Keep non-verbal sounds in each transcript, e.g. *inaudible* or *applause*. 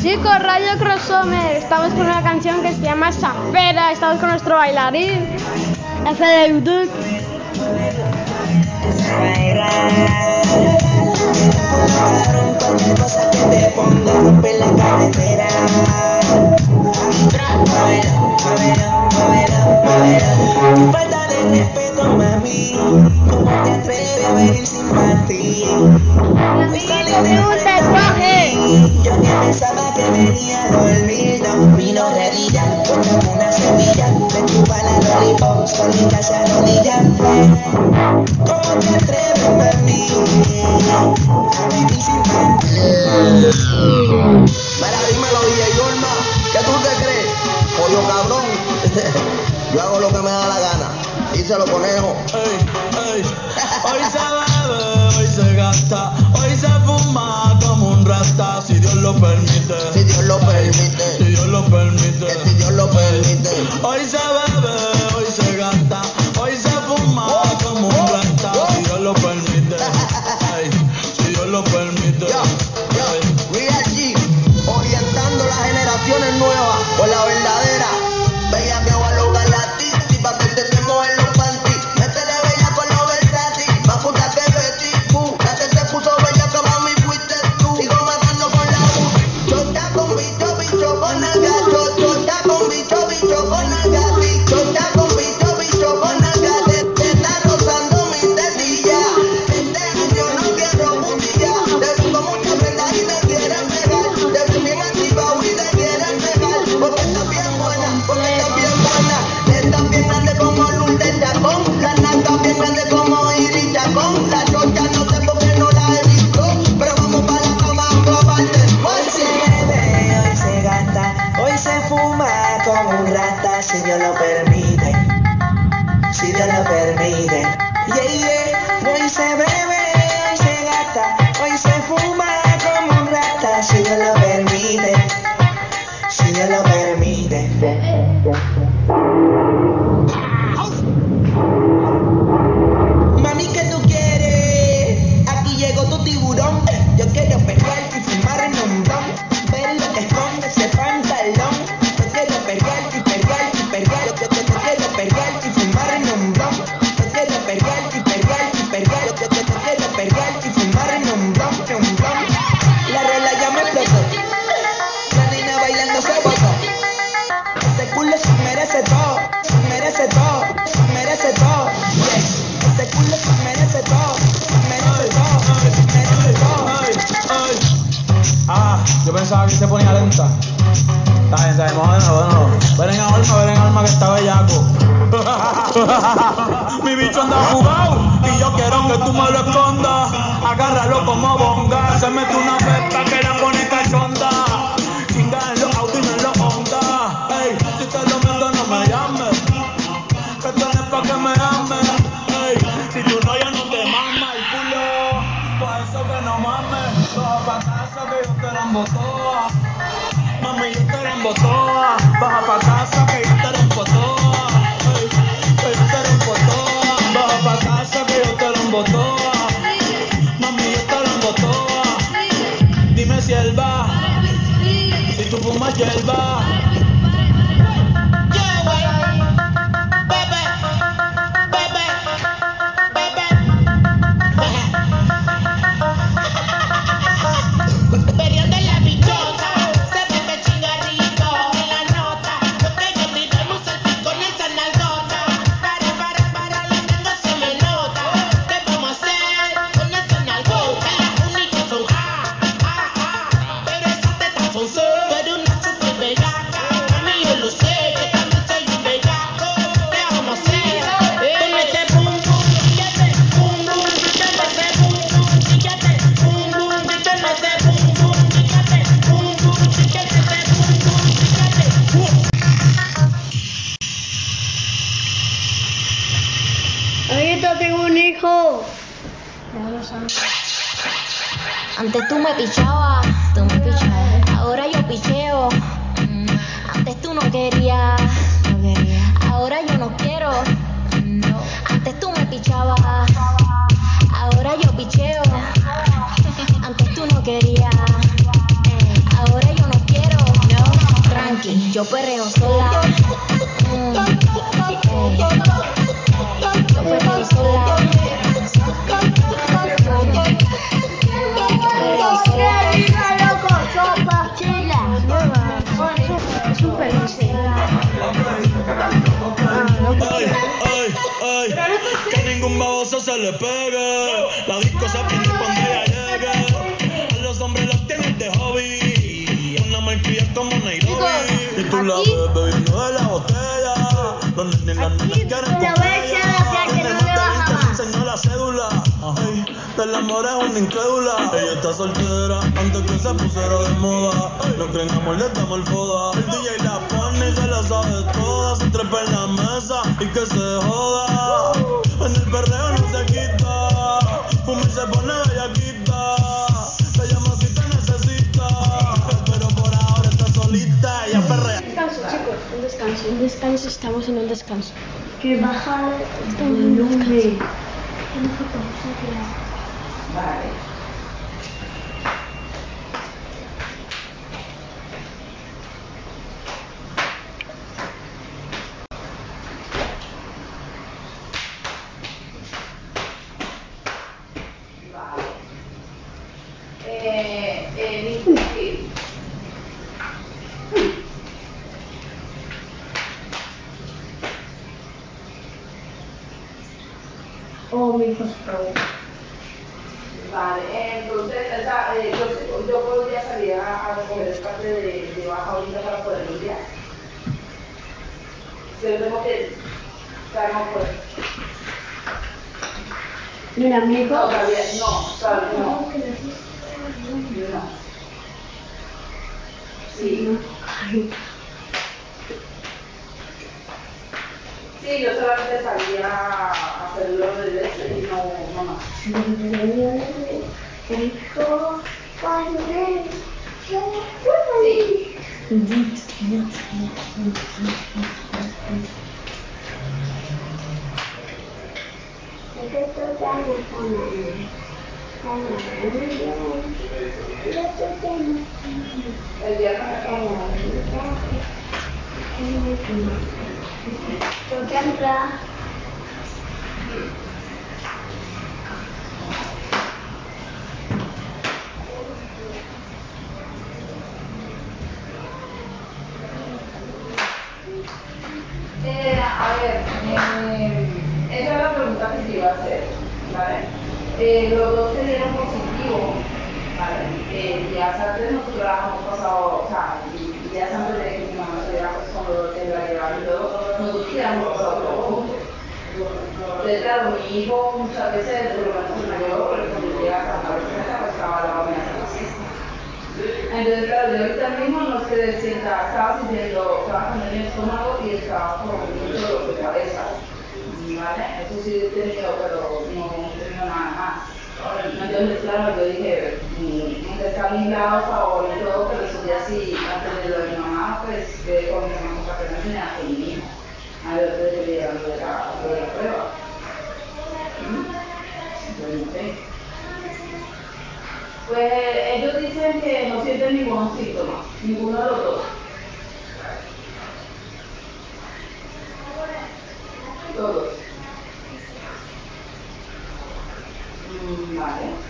Chicos, Radio Crossover, estamos con una canción que se llama Safera, estamos con nuestro bailarín, F de YouTube mami, ¿cómo te atreves a venir sin ti? La siguiente pregunta es Yo que pensaba que venía a dormir, no vino revilla, como una semilla, me tuba la lollipop, solita se arrodilla. ¿Cómo te atreves, mami, a venir sin ti? Mira, dímelo, DJ Olma, ¿qué tú te crees? Pollo cabrón, yo hago lo que me da la gana díselo conejo. Hey, hey. Hoy se bebe, hoy se gasta, hoy se fuma. esa vez se ponía lenta. Está bien, está bien, bueno, Ven en alma, ven en alma que está bellaco. *laughs* Mi bicho anda jugado y yo quiero que tú me lo escondas. Agárralo como bonga, se mete una pepa que la pone cachonda. Chinga en los autos y en los Honda. Ey, si te lo meto no me llames, que tú no pa' que me ames. Ey, si tú no yo no te mama el culo, pa' eso que no mames, todo pa' casa que yo te baja pa' casa que yo te rompo toa. Baja pa' casa que yo te rompo. Mami, yo te rompo. Dime si él va, si tú fumas hierba. Con le voy a echar ella. la piel que no más le de baja 20, más. me enseñó la cédula. Ay, del amor es una incrédula. Ella está soltera antes que se pusiera de moda. No creen amor, le damos el foda. El DJ la pone y se la sabe toda. Se trepa en la mesa y que se joda. En el perreo no se quita. Fuma y se pone bellaquita. Se llama si te necesita. Pero por ahora está solita. Ella perrea. Descanso, chicos, un descanso, un descanso, estamos en un descanso. Que baja Estamos en un descanso. Eh, eh, Nicky. Oh, mi costado. Vale, entonces, o sea, eh, yo, yo podría salir a, a recoger el parte de, de baja ahorita para poder limpiar. Yo tengo que estar más fuerte. Mira, mi hijo. No, todavía, no, todavía no. No. Sí. Sí, yo solamente salía a hacerlo de este y no, no más. Sí. El viernes Eh, a ver, eh, esa es la pregunta que te iba a hacer, ¿vale? Eh, los dos se dieron positivo, ¿vale? Eh, días antes nosotros habíamos pasado, o sea, días antes de que mi mamá se diera pues, cuando se la llevaron y todo, nosotros ya hemos pasado todo juntos. Entonces, claro, mi hijo muchas veces, por lo menos mayor, cuando llega a casa, pues estaba la siesta. Entonces, claro, yo ahorita mismo no sé decir, estaba, sintiendo, estaba con el estómago y estaba con mucho dolor de cabeza. ¿Vale? Eso sí he tenido, pero no he tenido nada más. Entonces, claro, yo dije, mm, aunque está mi lado, favor y todo, pero esos días sí, antes de lo de mi mamá, pues, que con mi mamá se me hace mi hijo. A ver, ustedes que le la, lo de la prueba. ¿Mm? Yo no sé. Pues ellos dicen que no sienten ningún síntoma, ninguno de los dos. Todos. Mm, vale.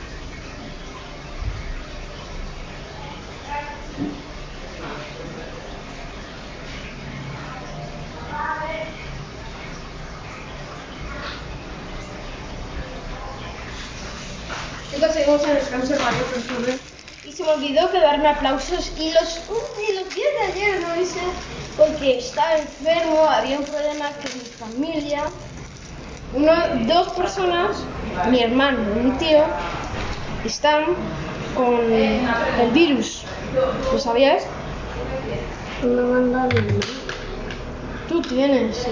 Chicos, seguimos en el descanso de varios personas. Y se me olvidó que darme aplausos y los, y los días de ayer no hice porque estaba enfermo, había un problema con mi familia. Uno, dos personas, mi hermano y mi tío, están con el virus. ¿Lo sabías? No manda Tú tienes. sí.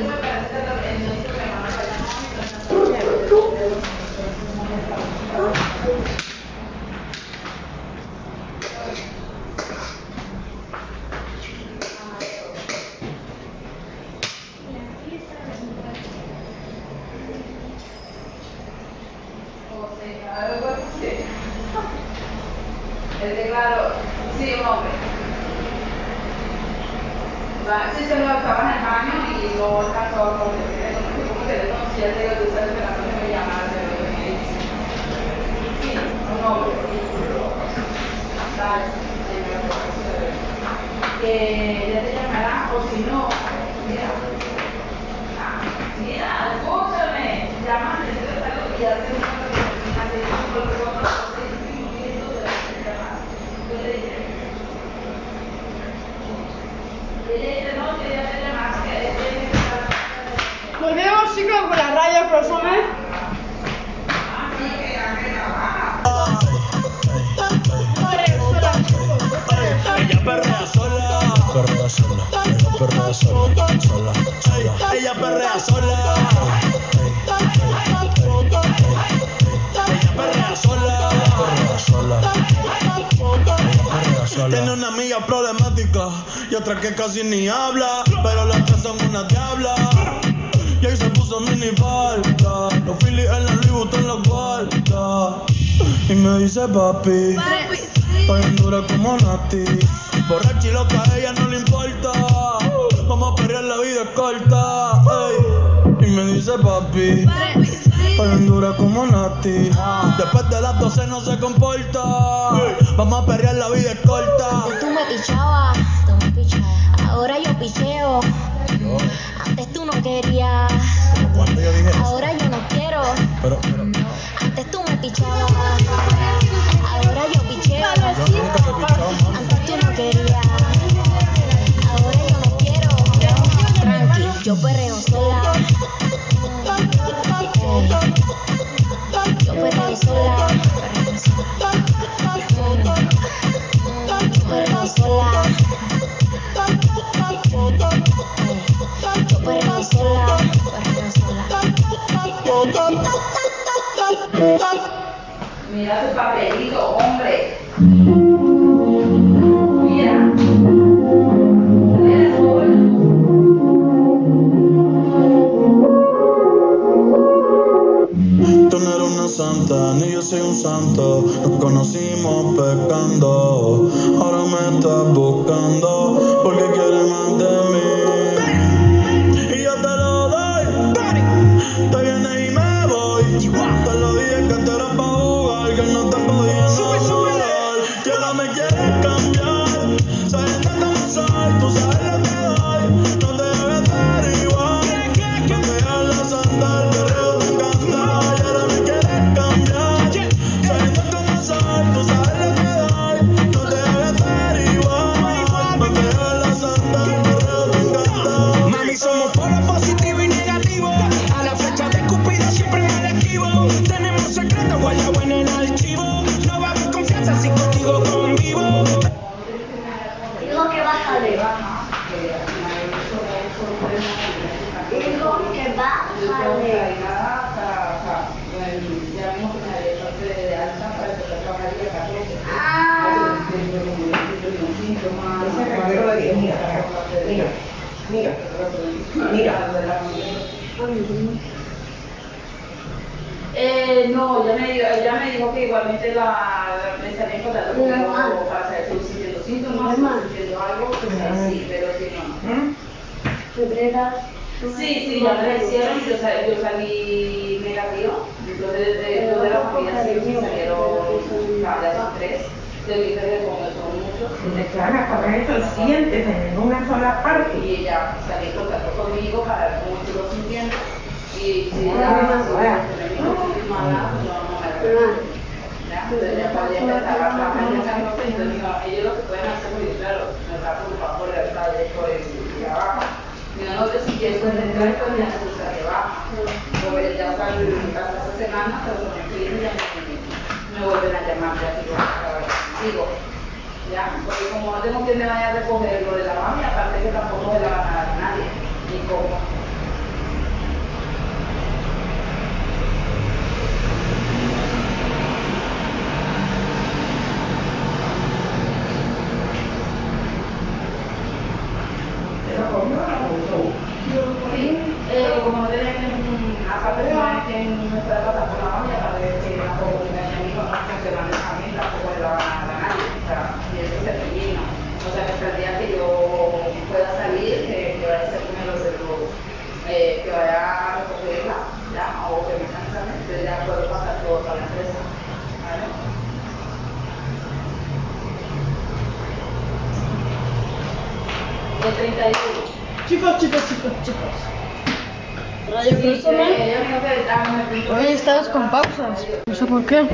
Sola. Sola. Sola. Ella perrea sola. Ella perrea sola. Perrea sola. Tiene una amiga problemática y otra que casi ni habla, pero las tres son una diabla. Y ahí se puso mini falta, los Phillies en la Louis Vuitton los guarda. Y me dice papi, Estoy en dura como Nati. Borracha y loca, ella no le. Vamos a pelear, la vida es corta. Y me dice papi. Estoy en dura como Nati. Después de las 12 no se comporta. Vamos a perrear, la vida es corta. Tú tú me pichabas. Ahora yo picheo. Antes tú no querías. Eh, no, ya me, dijo, ella me dijo que igualmente la, me estaría encontrando Mi conmigo hermana. para saber si sintiendo síntomas, Mi hermana. sintiendo algo, pues ahí sí, pero si no. Febrera. Sí, sí, ya me lo hicieron, yo, sal- yo salí negativo, los de, de, de la familia sí sí salieron de esos tres, yo dije que muchos, Declara correcto sientes en una sola parte. y ella salió conmigo para ver cómo estoy lo sintiendo, y si mi confirmada, yo no la a en entonces digo, ellos lo que pueden hacer, porque claro, me está preocupado por el por el trabajo. Mira, no sé si quieres entrar me gusta que baja. Como ya salí de mi casa esta semana, pero con me, me vuelven a llamar, ya digo, digo, ya, porque como no tengo quien me vaya a recoger lo de la mami, aparte que tampoco se la van a dar nadie, ni cómo. Sí, eh, como no aparte de en nuestra casa por la mami, aparte de que tampoco me dijo no funcionan a mí, tampoco le van a dar a nadie, o sea, y eso se termina. O sea, que hasta el día que yo pueda salir, El 31. Chicos, chicos, chicos, chicos. Radio el Hoy estamos con pausas. No sé por qué.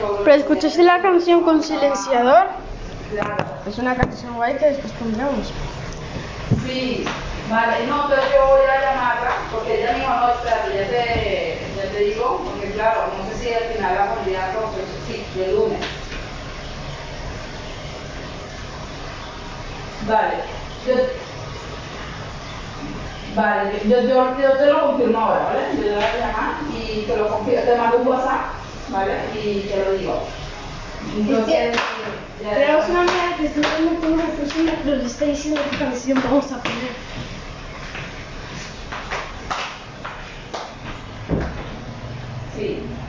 Cobro. Pero escuchaste la canción con silenciador. Claro. Es una canción guay que después pondremos. Sí, vale, no, entonces yo voy a llamarla, porque ella me dijo, no, espérate, ya te, ya te digo, porque claro, no sé si al final la pondría entonces, sí, el lunes. Vale, yo, vale, yo, yo, yo te lo confirmo ahora, ¿vale? Yo te voy a llamar y te lo confirmo, te mando un WhatsApp, ¿vale? Y te lo digo. Entonces, ya- Tenemos una amiga que hablando con una persona que nos está diciendo qué canción vamos a poner. Sí.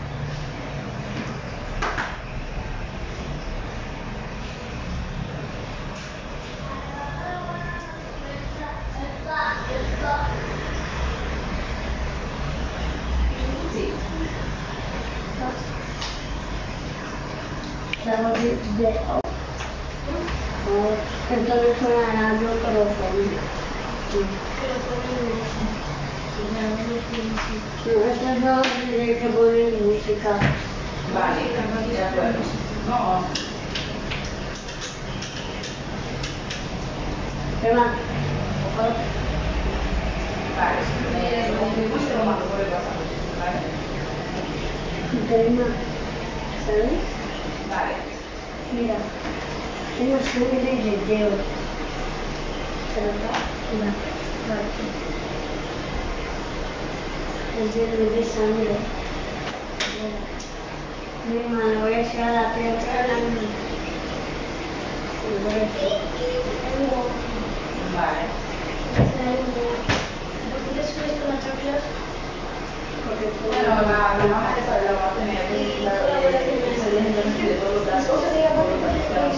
Entonces suena algo pero No, esto no tiene que poner música. Vale, de acuerdo. No, ¿Qué más? vale, eh, lo confirmo y te lo mando por el WhatsApp, ¿vale? ¿Qué más? ¿Sabes? Vale. Mira, tengo sangre de dedo. ¿Verdad? Mira, aquí. Es de de sangre. Mi hermano, voy a hacer la piedra la mía. Y voy a hacer. Vale. Porque tú- Bueno, la, la mamá esa la va a tener la de todos los datos, todos los datos que vamos a usar, y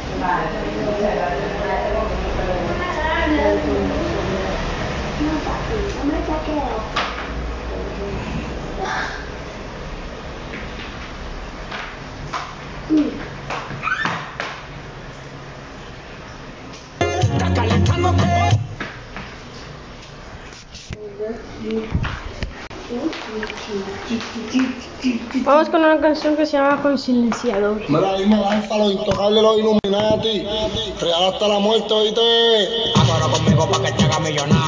no estaría Vamos con una canción que se llama Con silenciador. Mira, dime, lanza los intocables, los Illuminati. Real hasta la muerte, oíste. Agora conmigo pa' que te haga millonario.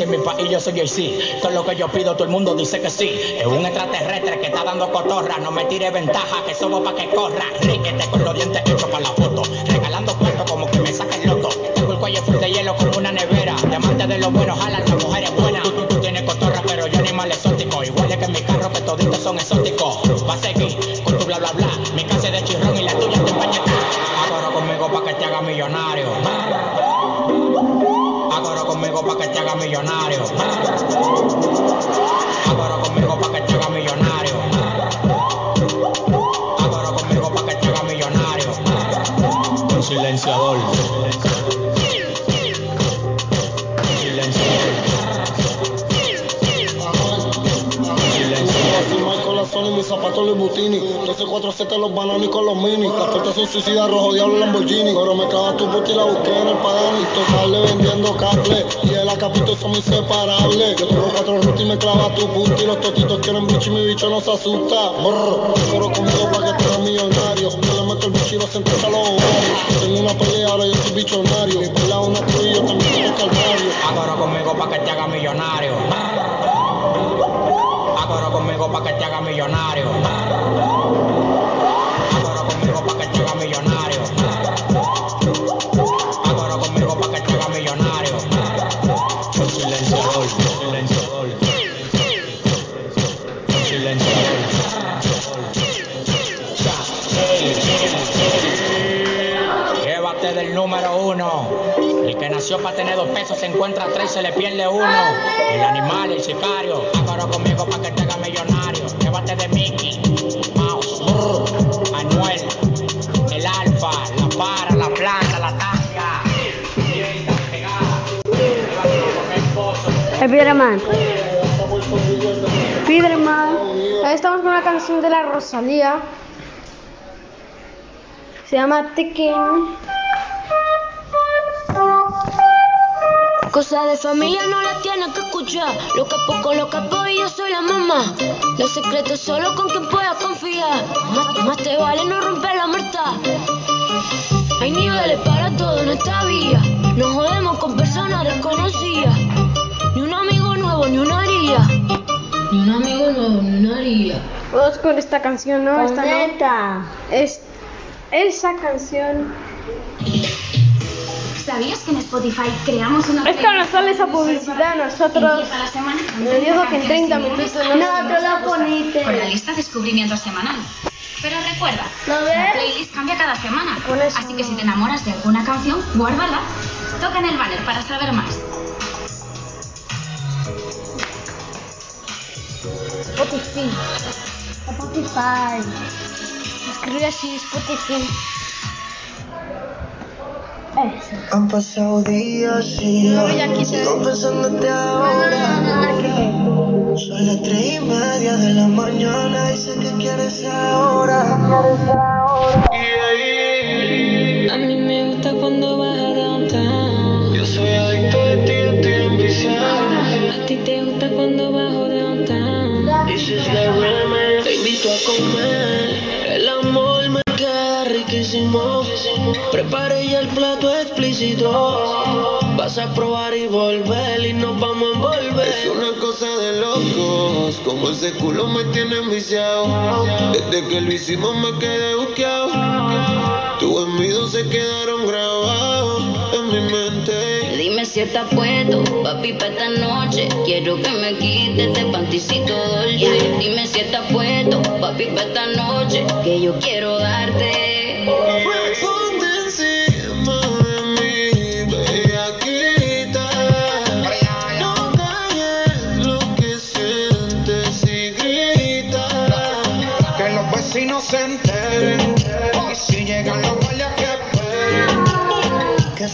Si en mi país yo soy Jay-Z. Todo lo que yo pido, todo el mundo dice que sí. Es un extraterrestre que está dando cotorra. No me tire ventaja, que subo pa' que corra. Riquete con los dientes hechos para la foto. Regalando cuarto como que me saca el loto. Tengo el cuello full de hielo como una nevera. Diamante de los buenos, jalan las mujeres buenas. Tú, tienes cotorra, pero yo animal exótico. Igual es que mi carro, que toditos son exóticos. Va a seguir Agostini. Entonces 4Z los bananos y con los mini. Las puertas son suicidas, rojo diablo Lamborghini. Pero me clavas tu puta y la busqué en el Pagani. Tocarle vendiendo cable. Y el acapito son inseparables. Yo tengo cuatro rutas y me clavas tu puta. Y los totitos quieren bicho y mi bicho no se asusta. Brr, pero conmigo para que tú millonario. Yo le meto el bicho y lo sento a los ovarios. Tengo una pelea, ahora yo soy bichonario. Mi pelea una cruz y yo también soy calvario. Adoro conmigo para que te haga millonario. Ahora conmigo para que te haga millonario. Ahora conmigo para que te haga millonario. Tener dos pesos se encuentra tres se le pierde uno. El animal, el sicario. Agarra conmigo para que te haga millonario. Llévate de Mickey, Mouse, brr, el alfa, la para, la planta, la tanga. Spiderman. Spiderman. Ahí estamos con una canción de la Rosalía. Se llama Tekken. Cosa de familia no la tienes que escuchar. Lo capo con lo capo y yo soy la mamá. Los secretos solo con quien puedas confiar. Más, más te vale no romper la muerta. Hay niveles para todo en esta vía. No jodemos con personas desconocidas. Ni un amigo nuevo, ni una haría. Ni un amigo nuevo, ni una haría. Vamos con esta canción, ¿no? Esta no. Neta. Es esa canción. ¿Sabías que en Spotify creamos una Esta no sale esa publicidad, nosotros. La semana. Digo que en 30 minutos no No, lo poniste. Con la lista descubrimiento semanal. Pero recuerda, ¿Lo la playlist cambia cada semana. Así que si te enamoras de alguna canción, guárdala. Toca en el banner para saber más. Spotify. Spotify. Escribe así, Spotify. Eso. Han pasado días y yo sigo pensándote ahora. Son las tres y media de la mañana y sé que quieres ahora. A mí me gusta cuando vas a downtown. Yo soy adicto de ti, estoy enviciado. A ti te gusta cuando bajo downtown. This is the remix. Te invito a comer. Prepare ya el plato explícito. Vas a probar y volver y nos vamos a envolver. Es una cosa de locos. Como ese culo me tiene enviciado. Desde que lo hicimos me quedé buqueado. Tus envidios se quedaron grabados en mi mente. Dime si estás puesto, papi, para esta noche. Quiero que me quites este panticito dolce. Dime si estás puesto, papi, para esta noche. Que yo quiero darte.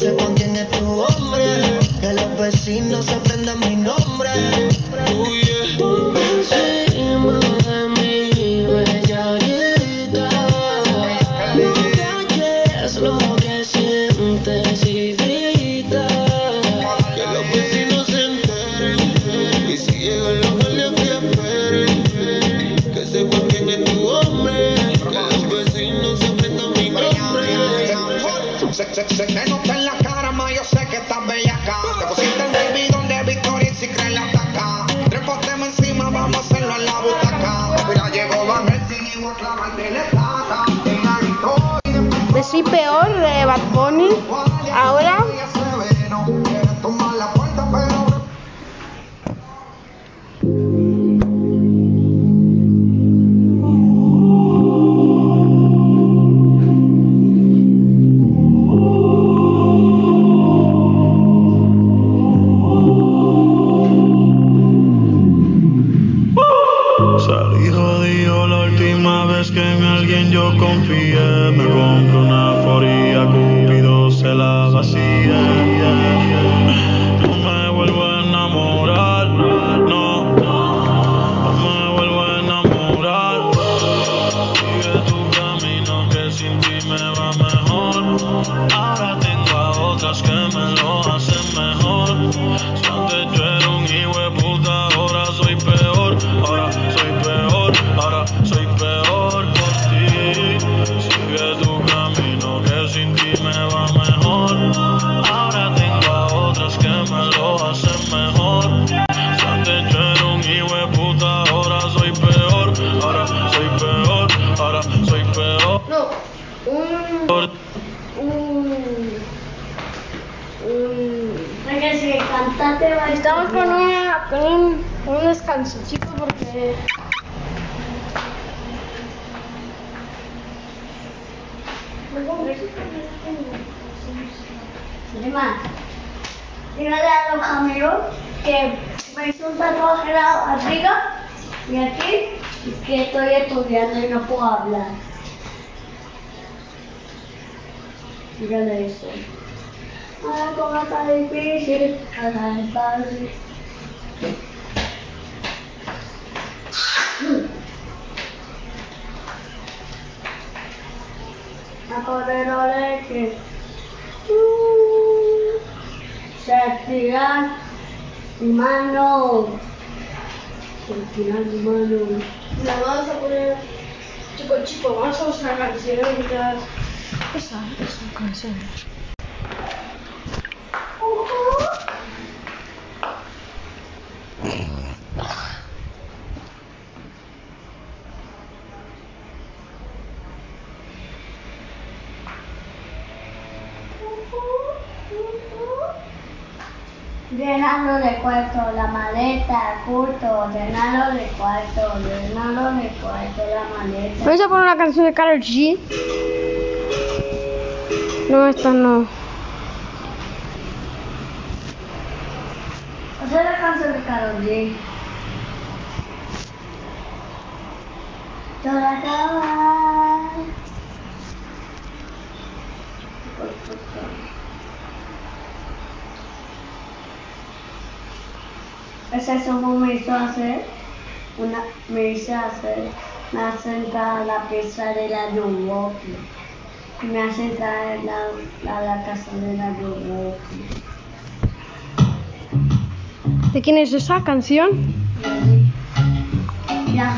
Que es tu hombre. Que los vecinos se Soy peor de Bad Bunny. Ahora. Descanso, chicos, porque. Además, dígale a los amigos que me hizo un tatuaje arriba y aquí y que estoy estudiando y no puedo hablar. Dígale eso. Ay, cómo está difícil. Ay, está difícil. Uh, se estiran mi mano. Se estiran mi mano. La vamos a poner. Chico, chico, vamos a buscar canciones. Esa, esa canción. Llenarlo de cuarto, la maleta, culto, llenarlo de cuarto, llenarlo de cuarto, la maleta. Vamos a poner una canción de Karol G. No, esta no. Esa es la canción de Karol G. Todo acaba. Ese somos me hizo hacer, una, me hizo hacer, me acerca a la pieza de la Milwaukee. Me acerca a la, a la casa de la Milwaukee. ¿De quién es esa canción? Ya,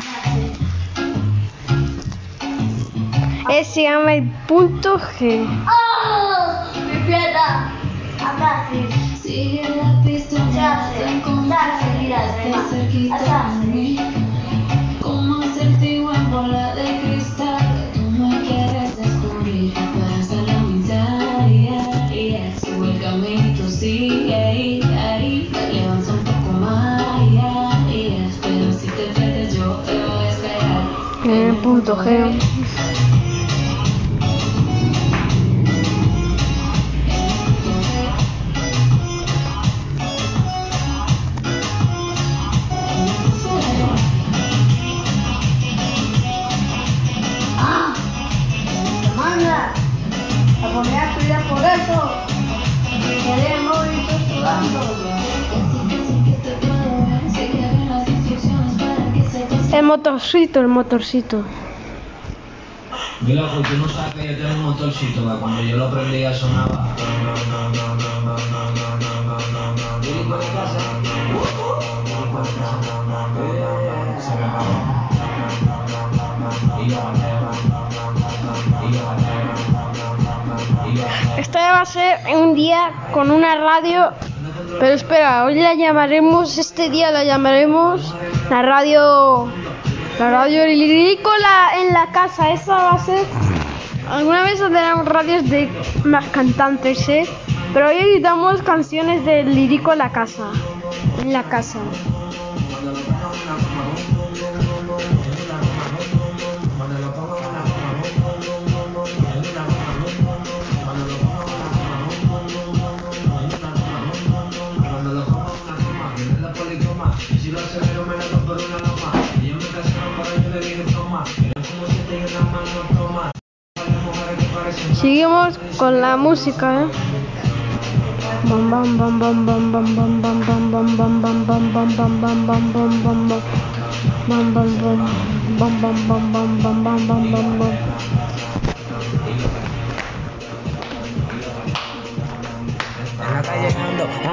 Eh, se llama el punto G. ¡Oh! Mi pierna. Acá Sigue la mí. Como bola de cristal, tú me quieres descubrir. Sigue ahí, ahí. Un poco más, si te yo te voy a esperar. Punto G. motorcito, el motorcito. Mira, pues tú no sabes que yo tengo un motorcito que cuando yo lo prendía sonaba. Esto va a ser un día con una radio. Pero espera, hoy la llamaremos, este día la llamaremos la radio. La radio lirícola en la casa. Esa va a ser. Alguna vez tendremos radios de más cantantes, ¿eh? Pero hoy editamos canciones de lírico en la casa. En la casa. Seguimos con la música, ¿eh?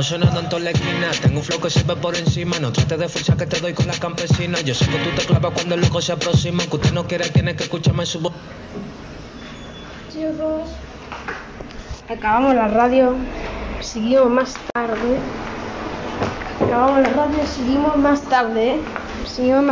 Estamos sonando en la esquina, tengo un flow que se ve por encima, no trates de forzar que te doy con las campesinas, yo sé que tú te clavas cuando el loco se aproxima, que usted no quiere, tiene que escucharme su voz. Chicos, Acabamos la radio, seguimos más tarde. Acabamos la radio, seguimos más tarde. ¿eh? Seguimos más